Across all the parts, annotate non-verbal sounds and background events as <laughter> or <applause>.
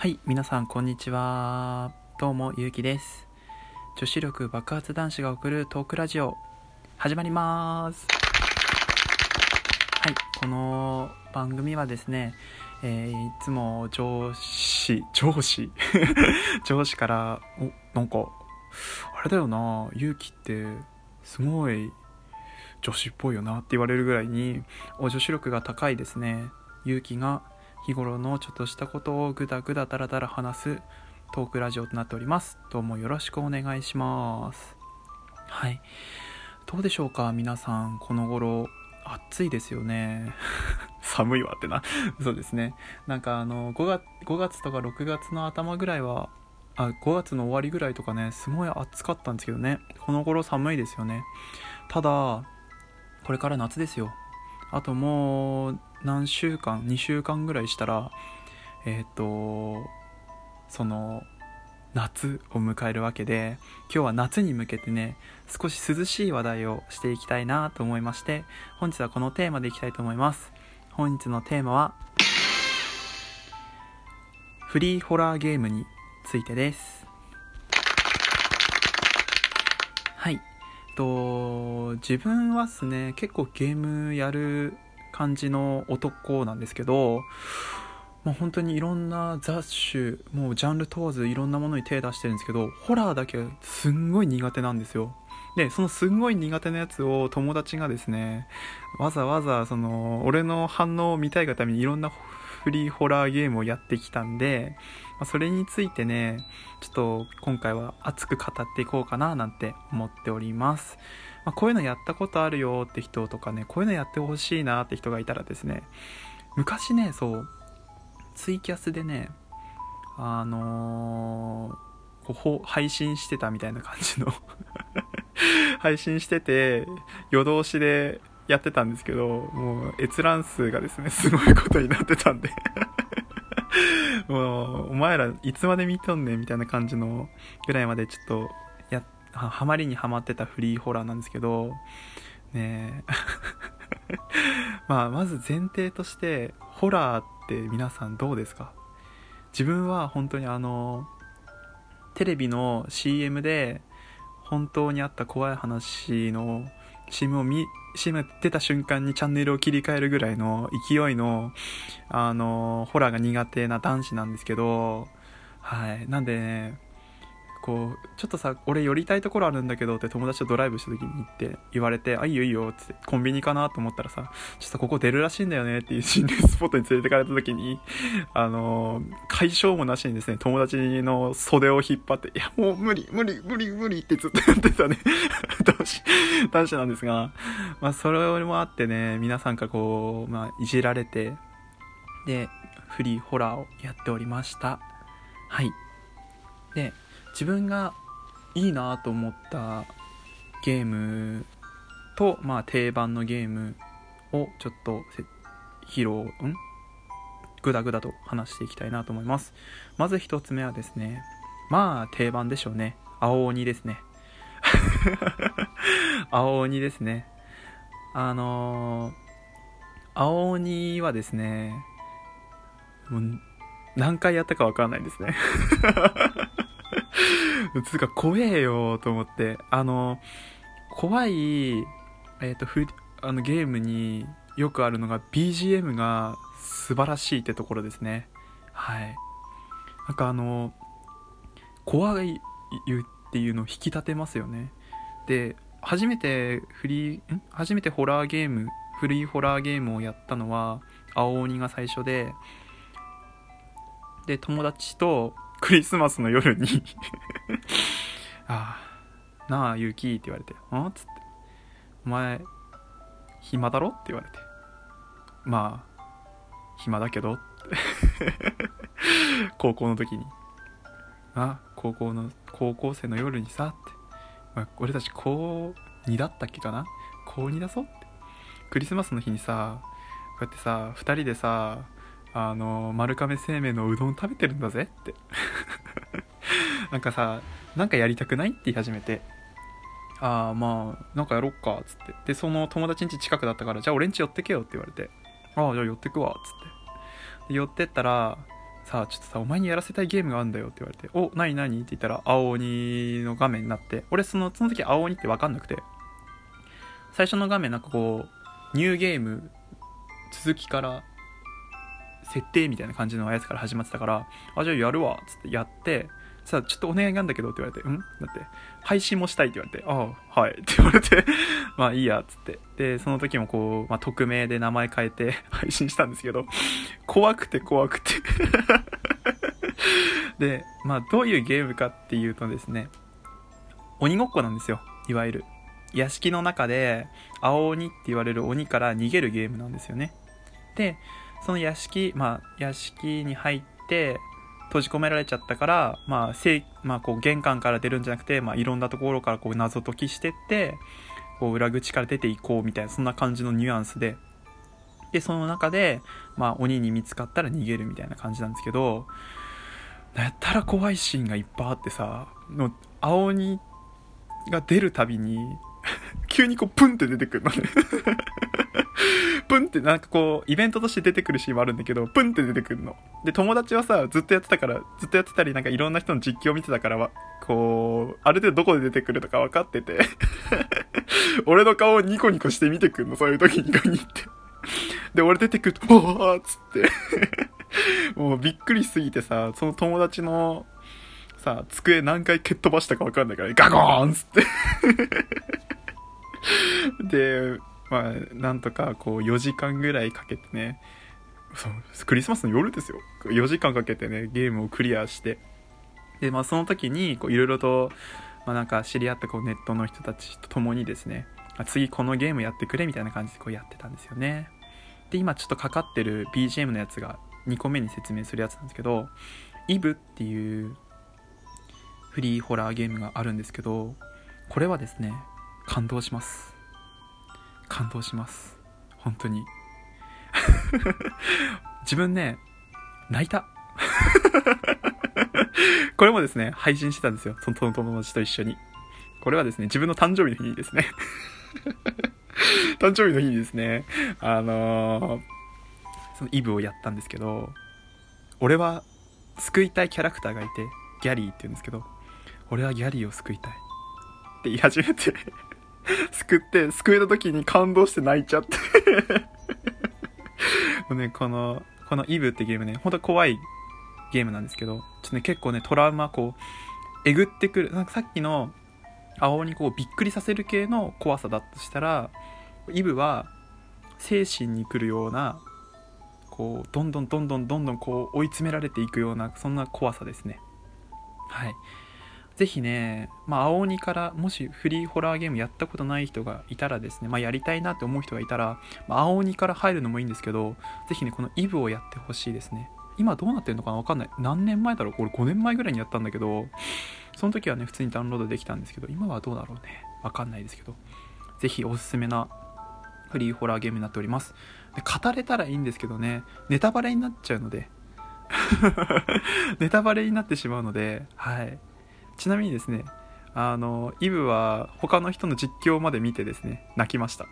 はい、皆さんこんにちは。どうも、ゆうきです。女子力爆発男子が送るトークラジオ、始まります。はい、この番組はですね、えーいつも上司、上司？<laughs> 上司から、お、なんか、あれだよな、ゆうきって、すごい、女子っぽいよなって言われるぐらいに、お女子力が高いですね、ゆうきが、日頃のちょっとしたことをぐだぐだだらだら話すトークラジオとなっております。どうもよろしくお願いします。はい。どうでしょうか皆さん、この頃、暑いですよね。<laughs> 寒いわってな。<laughs> そうですね。なんかあの、5月、5月とか6月の頭ぐらいは、あ、5月の終わりぐらいとかね、すごい暑かったんですけどね。この頃寒いですよね。ただ、これから夏ですよ。あともう何週間2週間ぐらいしたらえっ、とその夏を迎えるわけで今日は夏に向けてね少し涼しい話題をしていきたいなと思いまして本日はこのテーマでいきたいと思います。本日のテーマはフリーホラーゲームについてです。はい。と自分はですね結構ゲームやる感じの男なんですけど、まあ、本当にいろんな雑種もうジャンル問わずいろんなものに手出してるんですけどホラーだけすんごい苦手なんですよ。でそのすんごい苦手なやつを友達がですねわざわざその俺の反応を見たいがためにいろんなフリーホラーゲームをやってきたんで、まあそれについてねちょっと今回は熱く語っていこうかななんて思っております、まあ、こういうのやったことあるよって人とかねこういうのやってほしいなって人がいたらですね昔ねそうツイキャスでねあのーこう配信してたみたいな感じの <laughs> 配信してて夜通しでやってたんですけどもう閲覧数がですねすごいことになってたんで。<laughs> もうお前らいつまで見とんねんみたいな感じのぐらいまでちょっとハマりにはまってたフリーホラーなんですけどね <laughs> まあまず前提としてホラーって皆さんどうですか？自分は本当にあのテレビの CM で本当にあった怖い話の CM を見 CM 出た瞬間にチャンネルを切り替えるぐらいの勢いのあのホラーが苦手な男子なんですけどはい。なんでねこうちょっとさ俺寄りたいところあるんだけどって友達とドライブした時に言って言われてあいいよいいよっつってコンビニかなと思ったらさちょっとここ出るらしいんだよねっていう心霊スポットに連れてかれた時にあの解消もなしにですね友達の袖を引っ張っていやもう無理無理無理無理ってずっとやってたね。<laughs> 男子男子なんですがまあそれもあってね皆さんからこう、まあ、いじられてでフリーホラーをやっておりました。はい。で自分がいいなと思ったゲームと、まあ、定番のゲームをちょっと披露ん？ぐだぐだと話していきたいなと思います。まず一つ目はですねまあ定番でしょうね。青鬼ですね。<laughs> 青鬼ですね。あのー青鬼はですねもう何回やったか分かんないですね。<laughs> <laughs> つうか怖えよと思って。あの怖い、えー、とふあのゲームによくあるのが BGM が素晴らしいってところですね。はい。なんかあの怖いっていうのを引き立てますよね。で初めてフリーん？初めてホラーゲームフリーホラーゲームをやったのは青鬼が最初でで友達とクリスマスの夜に。<laughs> ああなあユキって言われて「あっ?」つって「お前暇だろ?」って言われて「まあ暇だけど」<laughs> 高校の時に「あ高校の高校生の夜にさ」って、まあ、俺たち高2だったっけかな。高2だぞって。クリスマスの日にさこうやってさ2人でさあの丸亀製麺のうどん食べてるんだぜって。<laughs> なんかさなんかやりたくないって言い始めて。ああまあなんかやろっかっつって。でその友達ん家近くだったからじゃあ俺ん家寄ってけよって言われて。ああじゃあ寄ってくわっつって。寄ってったらさあちょっとさお前にやらせたいゲームがあるんだよって言われて。お何何って言ったら青鬼の画面になって。俺そのその時青鬼って分かんなくて。最初の画面なんかこうニューゲーム続きから設定みたいな感じのやつから始まってたからあじゃあやるわつってやってさあちょっとお願いがあるんだけどって言われて、ん？だって、配信もしたいって言われて、ああ、はいって言われて、<laughs> まあいいやつって。で、その時もこう、まあ匿名で名前変えて <laughs> 配信したんですけど、怖くて怖くて <laughs> で、まあどういうゲームかっていうとですね、鬼ごっこなんですよ、いわゆる。屋敷の中で、青鬼って言われる鬼から逃げるゲームなんですよね。で、その屋敷、まあ屋敷に入って、閉じ込められちゃったから、まあ、せいまあ、こう玄関から出るんじゃなくて、まあ、いろんなところからこう謎解きしてってこう裏口から出ていこうみたいなそんな感じのニュアンスで。でその中で、まあ、鬼に見つかったら逃げるみたいな感じなんですけどやったら怖いシーンがいっぱいあってさの青鬼が出るたびに <laughs> 急にこうプンって出てくるのね。<laughs> プンってなんかこうイベントとして出てくるシーンもあるんだけどプンって出てくるの。で友達はさずっとやってたからずっとやってたりなんかいろんな人の実況を見てたからはこうある程度どこで出てくるとか分かってて <laughs> 俺の顔をニコニコして見てくるのそういう時に限って。で俺出てくると「おーっつって。<laughs> もうびっくりしすぎてさその友達のさ机何回蹴っ飛ばしたか分かんないからガゴーンっつって。でまあ、なんとかこう4時間ぐらいかけてねクリスマスの夜ですよ。4時間かけてねゲームをクリアして。でまあその時にいろいろと、まあ、なんか知り合ったこうネットの人たちと共にですね次このゲームやってくれみたいな感じでこうやってたんですよね。で今ちょっとかかってる BGM のやつが2個目に説明するやつなんですけどイブっていうフリーホラーゲームがあるんですけどこれはですね感動します。感動します。本当に。<laughs> 自分ね泣いた。<laughs> これもですね配信してたんですよ。その友達と一緒に。これはですね自分の誕生日の日にですね。<laughs> 誕生日の日にですね。あのー、そのイブをやったんですけど俺は救いたいキャラクターがいてギャリーって言うんですけど俺はギャリーを救いたいって言い始めて。<laughs> 救って救えた時に感動して泣いちゃって。<laughs> もうねこのこのイブってゲームね本当怖いゲームなんですけどちょっとね結構ねトラウマこうえぐってくるなんかさっきの青にこうびっくりさせる系の怖さだとしたらイブは精神に来るようなこうどんどんどんどんどんどんこう追い詰められていくようなそんな怖さですね。はい。ぜひね、まあ、青鬼からもしフリーホラーゲームやったことない人がいたらですね、まあ、やりたいなって思う人がいたら、まあ、青鬼から入るのもいいんですけど、ぜひね、このイブをやってほしいですね。今どうなってるのかなわかんない。何年前だろう？これ5年前ぐらいにやったんだけど、その時はね、普通にダウンロードできたんですけど、今はどうだろうね。わかんないですけど、ぜひおすすめなフリーホラーゲームになっております。で語れたらいいんですけどね、ネタバレになっちゃうので、<laughs> ネタバレになってしまうので、はい。ちなみにですね、あの、イブは他の人の実況まで見てですね、泣きました。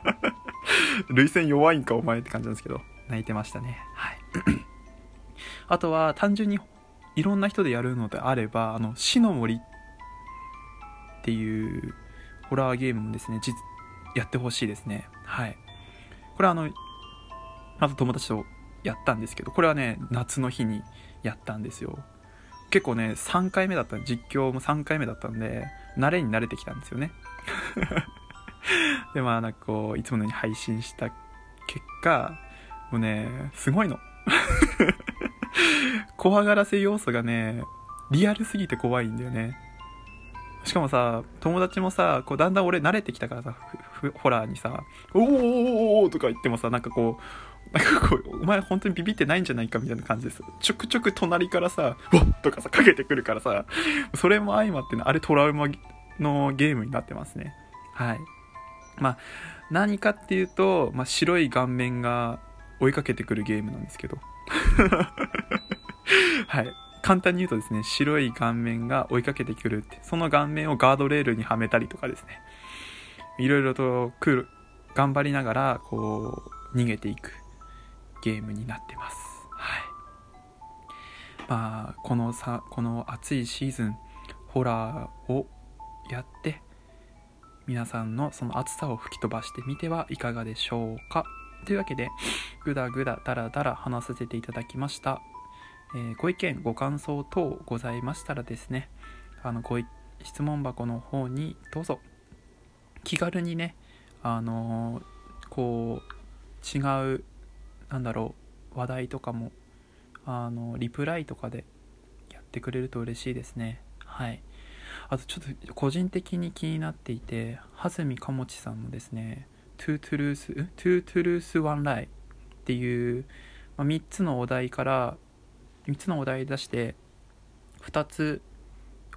<laughs> 涙腺弱いんかお前って感じなんですけど、泣いてましたね。はい。<clears throat> あとは単純にいろんな人でやるのであれば、あの、死の森っていうホラーゲームもですね、実、やってほしいですね。はい。これはあの、あと友達とやったんですけど、これはね、夏の日にやったんですよ。結構ね、3回目だった実況も3回目だったんで、慣れに慣れてきたんですよね。<laughs> で、まあ、なんかこう、いつものように配信した結果、もうね、すごいの。<laughs> 怖がらせ要素がね、リアルすぎて怖いんだよね。しかもさ、友達もさ、こうだんだん俺慣れてきたからさ、ホラーにさ、おーおーおーとか言ってもさ、なんかこう、なんかこう、お前本当にビビってないんじゃないかみたいな感じです。ちょくちょく隣からさ、わっとかさ、かけてくるからさ、それも相まってね、あれトラウマのゲームになってますね。はい。まあ、何かっていうと、まあ、白い顔面が追いかけてくるゲームなんですけど。<laughs> はい。簡単に言うとですね、白い顔面が追いかけてくるって、その顔面をガードレールにはめたりとかですね、いろいろと、頑張りながら、こう、逃げていくゲームになってます。はい。まあこのさこの暑いシーズンホラーをやって皆さんのその暑さを吹き飛ばしてみてはいかがでしょうかというわけでぐだぐだだらだら話させていただきました、えー、ご意見ご感想等ございましたらですねあのご質問箱の方にどうぞ気軽にねあのー、こう違うなんだろう話題とかもあのリプライとかでやってくれると嬉しいですね。はい。あとちょっと個人的に気になっていて蓮見かもちさんのですね「トゥートゥルース」「トゥートゥルースワンライ」っていう、まあ、3つのお題から3つのお題出して2つ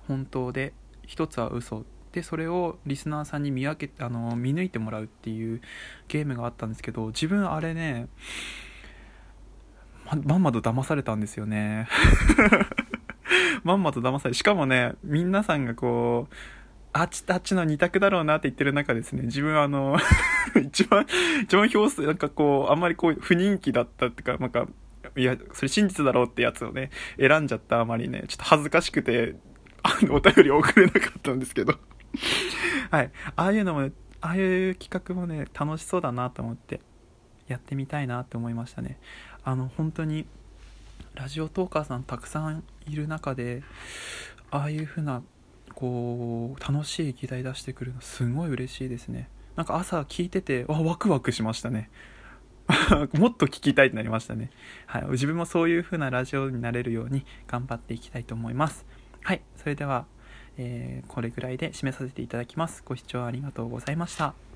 本当で1つは嘘でそれをリスナーさんに見分けあの見抜いてもらうっていうゲームがあったんですけど自分あれねままんまと騙されたんですよね。<laughs> まんまと騙されしかもね皆さんがこうあっちとあっちの二択だろうなって言ってる中ですね自分あの <laughs> 一番一番表数なんかこうあんまりこう不人気だったっていうかなんかいやそれ真実だろうってやつをね選んじゃったあまりねちょっと恥ずかしくてあのお便り送れなかったんですけど。<laughs> はい。ああいうのもああいう企画もね楽しそうだなと思ってやってみたいなって思いましたね。あの本当にラジオトーカーさんたくさんいる中でああいう風なこう楽しい議題出してくるのすごい嬉しいですね。なんか朝聞いててわワクワクしましたね。<laughs> もっと聞きたいってなりましたね。はい。自分もそういう風なラジオになれるように頑張っていきたいと思います。はい。それでは、えー、これぐらいで締めさせていただきます。ご視聴ありがとうございました。